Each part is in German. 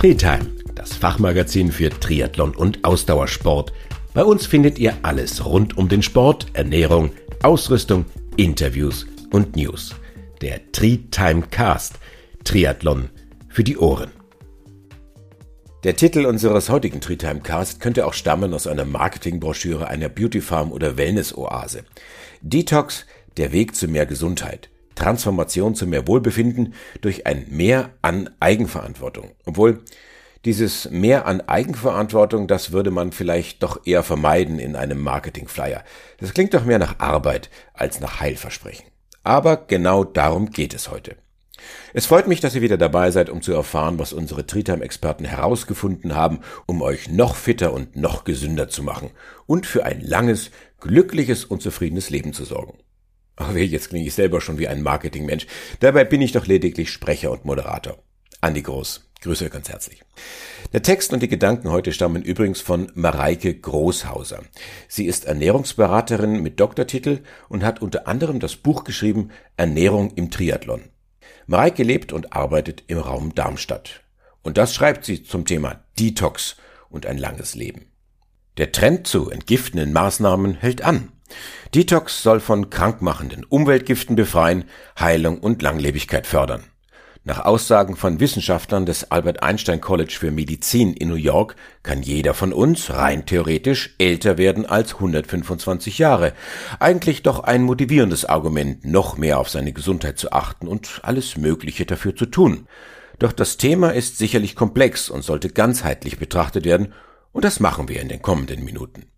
Treetime, das Fachmagazin für Triathlon und Ausdauersport. Bei uns findet ihr alles rund um den Sport, Ernährung, Ausrüstung, Interviews und News. Der Treetime Cast, Triathlon für die Ohren. Der Titel unseres heutigen Treetime Cast könnte auch stammen aus einer Marketingbroschüre einer Beautyfarm oder Wellness-Oase. Detox, der Weg zu mehr Gesundheit. Transformation zu mehr Wohlbefinden durch ein Mehr an Eigenverantwortung. Obwohl dieses Mehr an Eigenverantwortung, das würde man vielleicht doch eher vermeiden in einem Marketingflyer. Das klingt doch mehr nach Arbeit als nach Heilversprechen. Aber genau darum geht es heute. Es freut mich, dass ihr wieder dabei seid, um zu erfahren, was unsere Tritam-Experten herausgefunden haben, um euch noch fitter und noch gesünder zu machen und für ein langes, glückliches und zufriedenes Leben zu sorgen. Weh, jetzt klinge ich selber schon wie ein Marketingmensch. Dabei bin ich doch lediglich Sprecher und Moderator. Andi Groß, grüße euch ganz herzlich. Der Text und die Gedanken heute stammen übrigens von Mareike Großhauser. Sie ist Ernährungsberaterin mit Doktortitel und hat unter anderem das Buch geschrieben Ernährung im Triathlon. Mareike lebt und arbeitet im Raum Darmstadt. Und das schreibt sie zum Thema Detox und ein langes Leben. Der Trend zu entgiftenden Maßnahmen hält an. Detox soll von krankmachenden Umweltgiften befreien, Heilung und Langlebigkeit fördern. Nach Aussagen von Wissenschaftlern des Albert Einstein College für Medizin in New York kann jeder von uns rein theoretisch älter werden als 125 Jahre. Eigentlich doch ein motivierendes Argument, noch mehr auf seine Gesundheit zu achten und alles Mögliche dafür zu tun. Doch das Thema ist sicherlich komplex und sollte ganzheitlich betrachtet werden, und das machen wir in den kommenden Minuten.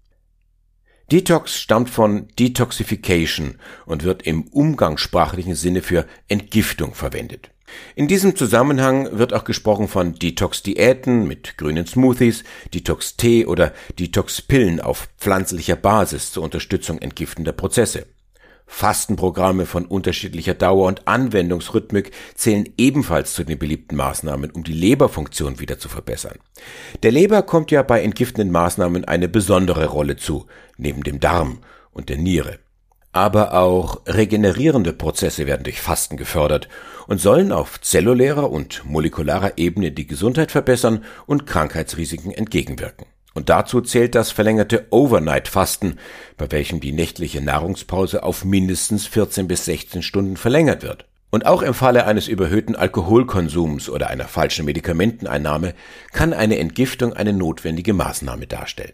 Detox stammt von Detoxification und wird im umgangssprachlichen Sinne für Entgiftung verwendet. In diesem Zusammenhang wird auch gesprochen von Detox-Diäten mit grünen Smoothies, Detox-Tee oder Detox-Pillen auf pflanzlicher Basis zur Unterstützung entgiftender Prozesse. Fastenprogramme von unterschiedlicher Dauer und Anwendungsrhythmik zählen ebenfalls zu den beliebten Maßnahmen, um die Leberfunktion wieder zu verbessern. Der Leber kommt ja bei entgiftenden Maßnahmen eine besondere Rolle zu, neben dem Darm und der Niere. Aber auch regenerierende Prozesse werden durch Fasten gefördert und sollen auf zellulärer und molekularer Ebene die Gesundheit verbessern und Krankheitsrisiken entgegenwirken. Und dazu zählt das verlängerte Overnight-Fasten, bei welchem die nächtliche Nahrungspause auf mindestens 14 bis 16 Stunden verlängert wird. Und auch im Falle eines überhöhten Alkoholkonsums oder einer falschen Medikamenteneinnahme kann eine Entgiftung eine notwendige Maßnahme darstellen.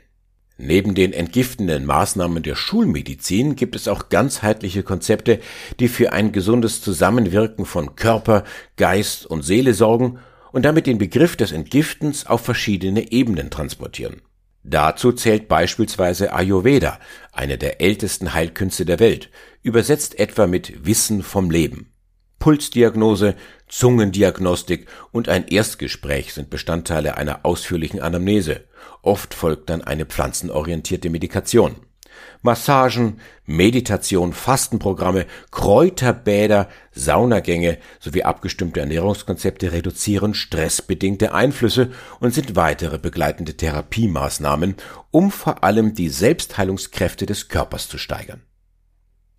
Neben den entgiftenden Maßnahmen der Schulmedizin gibt es auch ganzheitliche Konzepte, die für ein gesundes Zusammenwirken von Körper, Geist und Seele sorgen und damit den Begriff des Entgiftens auf verschiedene Ebenen transportieren. Dazu zählt beispielsweise Ayurveda, eine der ältesten Heilkünste der Welt, übersetzt etwa mit Wissen vom Leben. Pulsdiagnose, Zungendiagnostik und ein Erstgespräch sind Bestandteile einer ausführlichen Anamnese. Oft folgt dann eine pflanzenorientierte Medikation. Massagen, Meditation, Fastenprogramme, Kräuterbäder, Saunagänge sowie abgestimmte Ernährungskonzepte reduzieren stressbedingte Einflüsse und sind weitere begleitende Therapiemaßnahmen, um vor allem die Selbstheilungskräfte des Körpers zu steigern.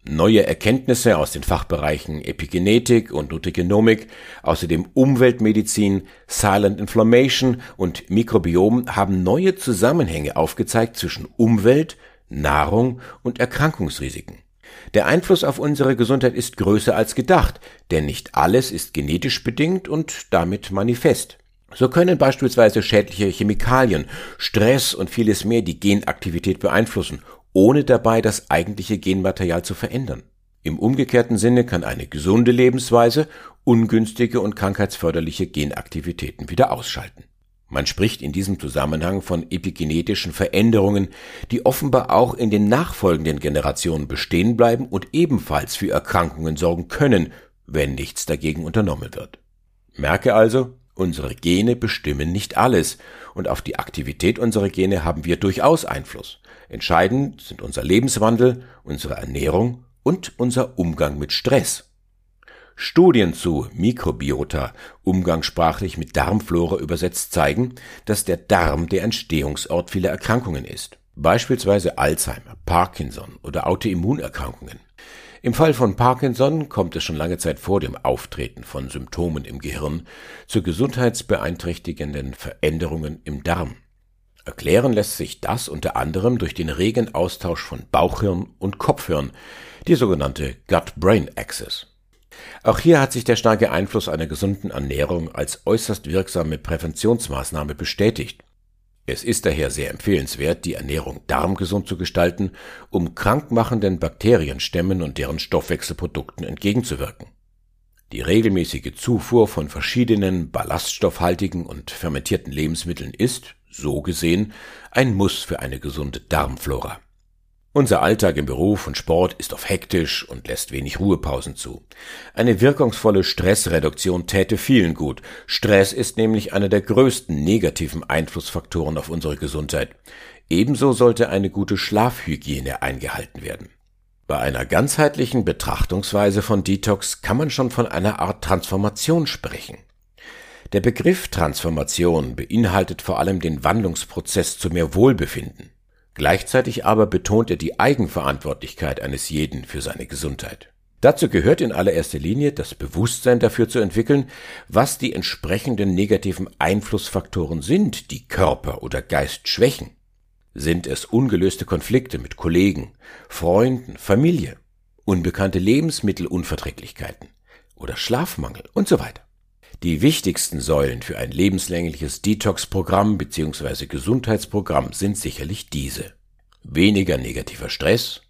Neue Erkenntnisse aus den Fachbereichen Epigenetik und Nutrigenomik, außerdem Umweltmedizin, Silent Inflammation und Mikrobiom haben neue Zusammenhänge aufgezeigt zwischen Umwelt, Nahrung und Erkrankungsrisiken. Der Einfluss auf unsere Gesundheit ist größer als gedacht, denn nicht alles ist genetisch bedingt und damit manifest. So können beispielsweise schädliche Chemikalien, Stress und vieles mehr die Genaktivität beeinflussen, ohne dabei das eigentliche Genmaterial zu verändern. Im umgekehrten Sinne kann eine gesunde Lebensweise ungünstige und krankheitsförderliche Genaktivitäten wieder ausschalten. Man spricht in diesem Zusammenhang von epigenetischen Veränderungen, die offenbar auch in den nachfolgenden Generationen bestehen bleiben und ebenfalls für Erkrankungen sorgen können, wenn nichts dagegen unternommen wird. Merke also, unsere Gene bestimmen nicht alles, und auf die Aktivität unserer Gene haben wir durchaus Einfluss. Entscheidend sind unser Lebenswandel, unsere Ernährung und unser Umgang mit Stress. Studien zu Mikrobiota, umgangssprachlich mit Darmflora übersetzt, zeigen, dass der Darm der Entstehungsort vieler Erkrankungen ist, beispielsweise Alzheimer, Parkinson oder Autoimmunerkrankungen. Im Fall von Parkinson kommt es schon lange Zeit vor dem Auftreten von Symptomen im Gehirn zu gesundheitsbeeinträchtigenden Veränderungen im Darm. Erklären lässt sich das unter anderem durch den regen Austausch von Bauchhirn und Kopfhirn, die sogenannte Gut-Brain-Axis. Auch hier hat sich der starke Einfluss einer gesunden Ernährung als äußerst wirksame Präventionsmaßnahme bestätigt. Es ist daher sehr empfehlenswert, die Ernährung darmgesund zu gestalten, um krankmachenden Bakterienstämmen und deren Stoffwechselprodukten entgegenzuwirken. Die regelmäßige Zufuhr von verschiedenen ballaststoffhaltigen und fermentierten Lebensmitteln ist, so gesehen, ein Muss für eine gesunde Darmflora. Unser Alltag im Beruf und Sport ist oft hektisch und lässt wenig Ruhepausen zu. Eine wirkungsvolle Stressreduktion täte vielen gut. Stress ist nämlich einer der größten negativen Einflussfaktoren auf unsere Gesundheit. Ebenso sollte eine gute Schlafhygiene eingehalten werden. Bei einer ganzheitlichen Betrachtungsweise von Detox kann man schon von einer Art Transformation sprechen. Der Begriff Transformation beinhaltet vor allem den Wandlungsprozess zu mehr Wohlbefinden. Gleichzeitig aber betont er die Eigenverantwortlichkeit eines jeden für seine Gesundheit. Dazu gehört in allererster Linie das Bewusstsein dafür zu entwickeln, was die entsprechenden negativen Einflussfaktoren sind, die Körper oder Geist schwächen. Sind es ungelöste Konflikte mit Kollegen, Freunden, Familie, unbekannte Lebensmittelunverträglichkeiten oder Schlafmangel und so weiter. Die wichtigsten Säulen für ein lebenslängliches Detox-Programm bzw. Gesundheitsprogramm sind sicherlich diese. Weniger negativer Stress,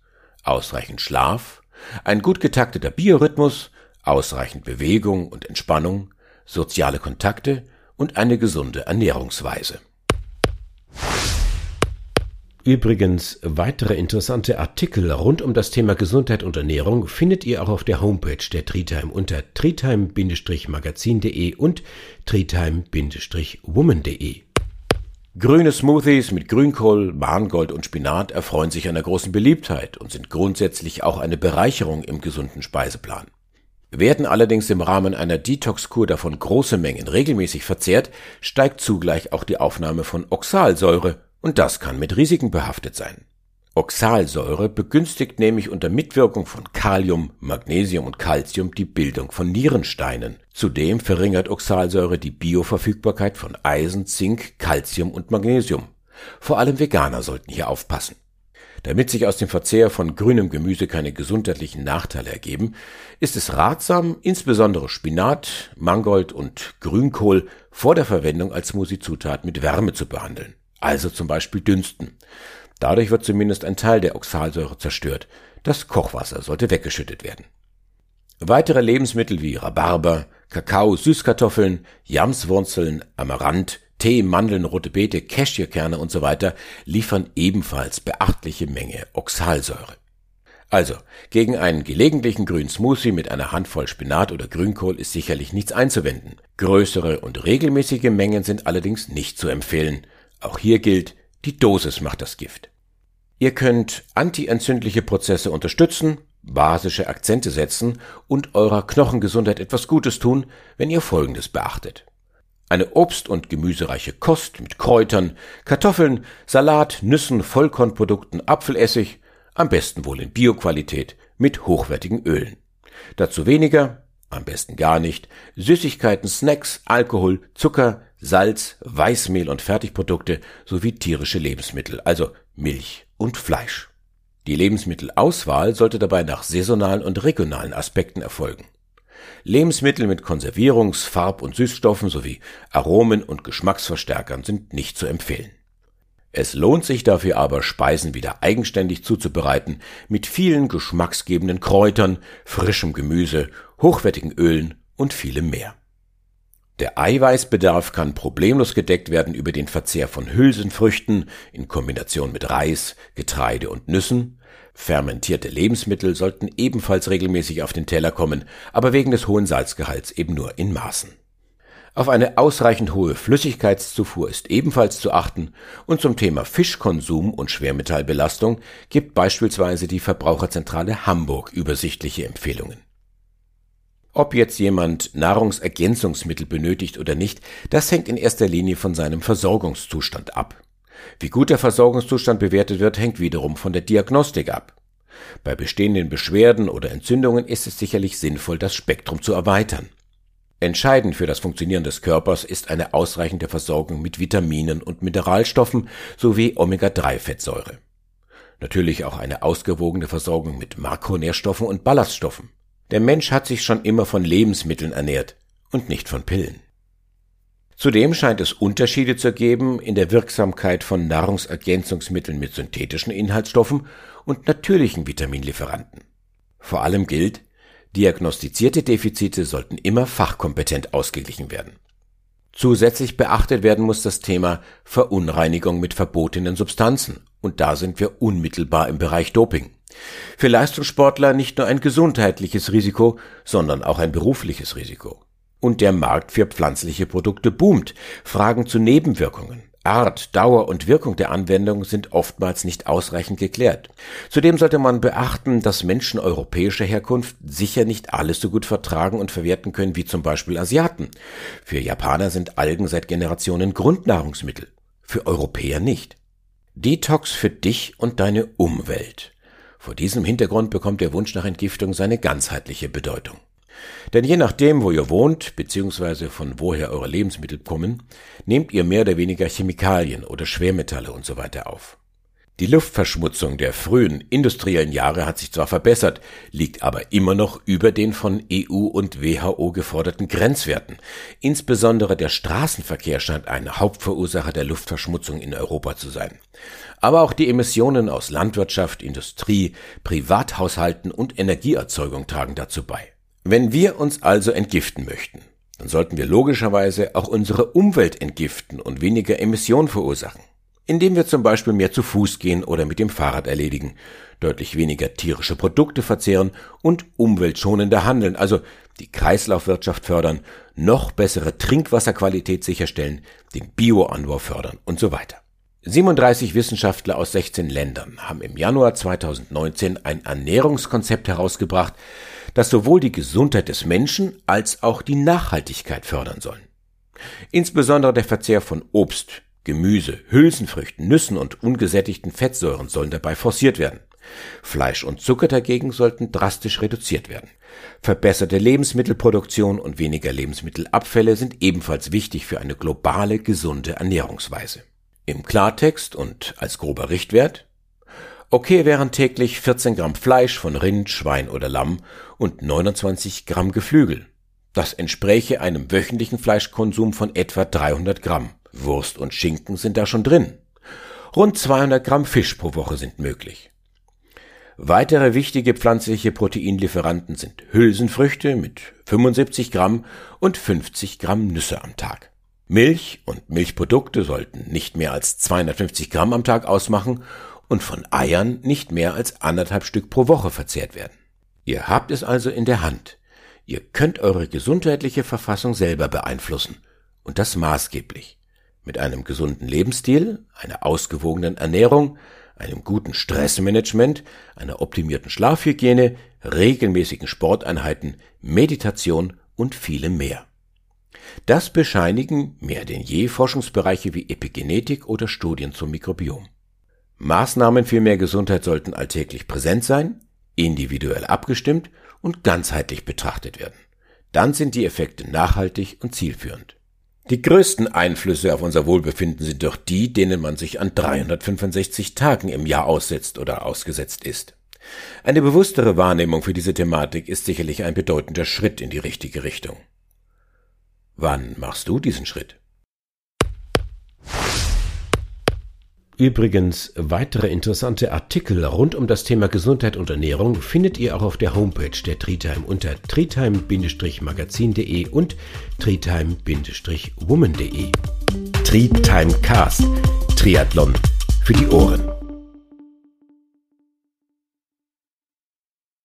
ausreichend Schlaf, ein gut getakteter Biorhythmus, ausreichend Bewegung und Entspannung, soziale Kontakte und eine gesunde Ernährungsweise. Übrigens, weitere interessante Artikel rund um das Thema Gesundheit und Ernährung findet ihr auch auf der Homepage der Treetime unter treetime-magazin.de und treetime-woman.de. Grüne Smoothies mit Grünkohl, Mangold und Spinat erfreuen sich einer großen Beliebtheit und sind grundsätzlich auch eine Bereicherung im gesunden Speiseplan. Werden allerdings im Rahmen einer Detox-Kur davon große Mengen regelmäßig verzehrt, steigt zugleich auch die Aufnahme von Oxalsäure und das kann mit Risiken behaftet sein. Oxalsäure begünstigt nämlich unter Mitwirkung von Kalium, Magnesium und Calcium die Bildung von Nierensteinen. Zudem verringert Oxalsäure die Bioverfügbarkeit von Eisen, Zink, Calcium und Magnesium. Vor allem Veganer sollten hier aufpassen. Damit sich aus dem Verzehr von grünem Gemüse keine gesundheitlichen Nachteile ergeben, ist es ratsam, insbesondere Spinat, Mangold und Grünkohl vor der Verwendung als Smoothie-Zutat mit Wärme zu behandeln also zum Beispiel dünsten. Dadurch wird zumindest ein Teil der Oxalsäure zerstört. Das Kochwasser sollte weggeschüttet werden. Weitere Lebensmittel wie Rhabarber, Kakao, Süßkartoffeln, Jamswurzeln, Amaranth, Tee, Mandeln, rote Beete, Cashewkerne und so weiter liefern ebenfalls beachtliche Menge Oxalsäure. Also, gegen einen gelegentlichen grünen Smoothie mit einer Handvoll Spinat oder Grünkohl ist sicherlich nichts einzuwenden. Größere und regelmäßige Mengen sind allerdings nicht zu empfehlen. Auch hier gilt, die Dosis macht das Gift. Ihr könnt antientzündliche Prozesse unterstützen, basische Akzente setzen und eurer Knochengesundheit etwas Gutes tun, wenn ihr Folgendes beachtet. Eine obst- und gemüsereiche Kost mit Kräutern, Kartoffeln, Salat, Nüssen, Vollkornprodukten, Apfelessig, am besten wohl in Bioqualität mit hochwertigen Ölen. Dazu weniger, am besten gar nicht, Süßigkeiten, Snacks, Alkohol, Zucker, Salz, Weißmehl und Fertigprodukte sowie tierische Lebensmittel, also Milch und Fleisch. Die Lebensmittelauswahl sollte dabei nach saisonalen und regionalen Aspekten erfolgen. Lebensmittel mit Konservierungs-, Farb- und Süßstoffen sowie Aromen und Geschmacksverstärkern sind nicht zu empfehlen. Es lohnt sich dafür aber, Speisen wieder eigenständig zuzubereiten, mit vielen geschmacksgebenden Kräutern, frischem Gemüse, hochwertigen Ölen und vielem mehr. Der Eiweißbedarf kann problemlos gedeckt werden über den Verzehr von Hülsenfrüchten in Kombination mit Reis, Getreide und Nüssen. Fermentierte Lebensmittel sollten ebenfalls regelmäßig auf den Teller kommen, aber wegen des hohen Salzgehalts eben nur in Maßen. Auf eine ausreichend hohe Flüssigkeitszufuhr ist ebenfalls zu achten und zum Thema Fischkonsum und Schwermetallbelastung gibt beispielsweise die Verbraucherzentrale Hamburg übersichtliche Empfehlungen. Ob jetzt jemand Nahrungsergänzungsmittel benötigt oder nicht, das hängt in erster Linie von seinem Versorgungszustand ab. Wie gut der Versorgungszustand bewertet wird, hängt wiederum von der Diagnostik ab. Bei bestehenden Beschwerden oder Entzündungen ist es sicherlich sinnvoll, das Spektrum zu erweitern. Entscheidend für das Funktionieren des Körpers ist eine ausreichende Versorgung mit Vitaminen und Mineralstoffen sowie Omega-3-Fettsäure. Natürlich auch eine ausgewogene Versorgung mit Makronährstoffen und Ballaststoffen. Der Mensch hat sich schon immer von Lebensmitteln ernährt und nicht von Pillen. Zudem scheint es Unterschiede zu geben in der Wirksamkeit von Nahrungsergänzungsmitteln mit synthetischen Inhaltsstoffen und natürlichen Vitaminlieferanten. Vor allem gilt, diagnostizierte Defizite sollten immer fachkompetent ausgeglichen werden. Zusätzlich beachtet werden muss das Thema Verunreinigung mit verbotenen Substanzen, und da sind wir unmittelbar im Bereich Doping. Für Leistungssportler nicht nur ein gesundheitliches Risiko, sondern auch ein berufliches Risiko. Und der Markt für pflanzliche Produkte boomt. Fragen zu Nebenwirkungen, Art, Dauer und Wirkung der Anwendung sind oftmals nicht ausreichend geklärt. Zudem sollte man beachten, dass Menschen europäischer Herkunft sicher nicht alles so gut vertragen und verwerten können wie zum Beispiel Asiaten. Für Japaner sind Algen seit Generationen Grundnahrungsmittel, für Europäer nicht. Detox für dich und deine Umwelt. Vor diesem Hintergrund bekommt der Wunsch nach Entgiftung seine ganzheitliche Bedeutung. Denn je nachdem, wo ihr wohnt, beziehungsweise von woher eure Lebensmittel kommen, nehmt ihr mehr oder weniger Chemikalien oder Schwermetalle und so weiter auf. Die Luftverschmutzung der frühen industriellen Jahre hat sich zwar verbessert, liegt aber immer noch über den von EU und WHO geforderten Grenzwerten. Insbesondere der Straßenverkehr scheint ein Hauptverursacher der Luftverschmutzung in Europa zu sein. Aber auch die Emissionen aus Landwirtschaft, Industrie, Privathaushalten und Energieerzeugung tragen dazu bei. Wenn wir uns also entgiften möchten, dann sollten wir logischerweise auch unsere Umwelt entgiften und weniger Emissionen verursachen, indem wir zum Beispiel mehr zu Fuß gehen oder mit dem Fahrrad erledigen, deutlich weniger tierische Produkte verzehren und umweltschonender handeln, also die Kreislaufwirtschaft fördern, noch bessere Trinkwasserqualität sicherstellen, den Bioanbau fördern und so weiter. 37 Wissenschaftler aus 16 Ländern haben im Januar 2019 ein Ernährungskonzept herausgebracht, das sowohl die Gesundheit des Menschen als auch die Nachhaltigkeit fördern sollen. Insbesondere der Verzehr von Obst, Gemüse, Hülsenfrüchten, Nüssen und ungesättigten Fettsäuren sollen dabei forciert werden. Fleisch und Zucker dagegen sollten drastisch reduziert werden. Verbesserte Lebensmittelproduktion und weniger Lebensmittelabfälle sind ebenfalls wichtig für eine globale gesunde Ernährungsweise. Im Klartext und als grober Richtwert Okay wären täglich 14 Gramm Fleisch von Rind, Schwein oder Lamm und 29 Gramm Geflügel. Das entspräche einem wöchentlichen Fleischkonsum von etwa 300 Gramm. Wurst und Schinken sind da schon drin. Rund 200 Gramm Fisch pro Woche sind möglich. Weitere wichtige pflanzliche Proteinlieferanten sind Hülsenfrüchte mit 75 Gramm und 50 Gramm Nüsse am Tag. Milch und Milchprodukte sollten nicht mehr als 250 Gramm am Tag ausmachen und von Eiern nicht mehr als anderthalb Stück pro Woche verzehrt werden. Ihr habt es also in der Hand. Ihr könnt eure gesundheitliche Verfassung selber beeinflussen und das maßgeblich. Mit einem gesunden Lebensstil, einer ausgewogenen Ernährung, einem guten Stressmanagement, einer optimierten Schlafhygiene, regelmäßigen Sporteinheiten, Meditation und vielem mehr. Das bescheinigen mehr denn je Forschungsbereiche wie Epigenetik oder Studien zum Mikrobiom. Maßnahmen für mehr Gesundheit sollten alltäglich präsent sein, individuell abgestimmt und ganzheitlich betrachtet werden. Dann sind die Effekte nachhaltig und zielführend. Die größten Einflüsse auf unser Wohlbefinden sind doch die, denen man sich an 365 Tagen im Jahr aussetzt oder ausgesetzt ist. Eine bewusstere Wahrnehmung für diese Thematik ist sicherlich ein bedeutender Schritt in die richtige Richtung. Wann machst du diesen Schritt? Übrigens, weitere interessante Artikel rund um das Thema Gesundheit und Ernährung findet ihr auch auf der Homepage der Treetime unter treetime-magazin.de und treetime-woman.de. Treetime Cast, Triathlon für die Ohren.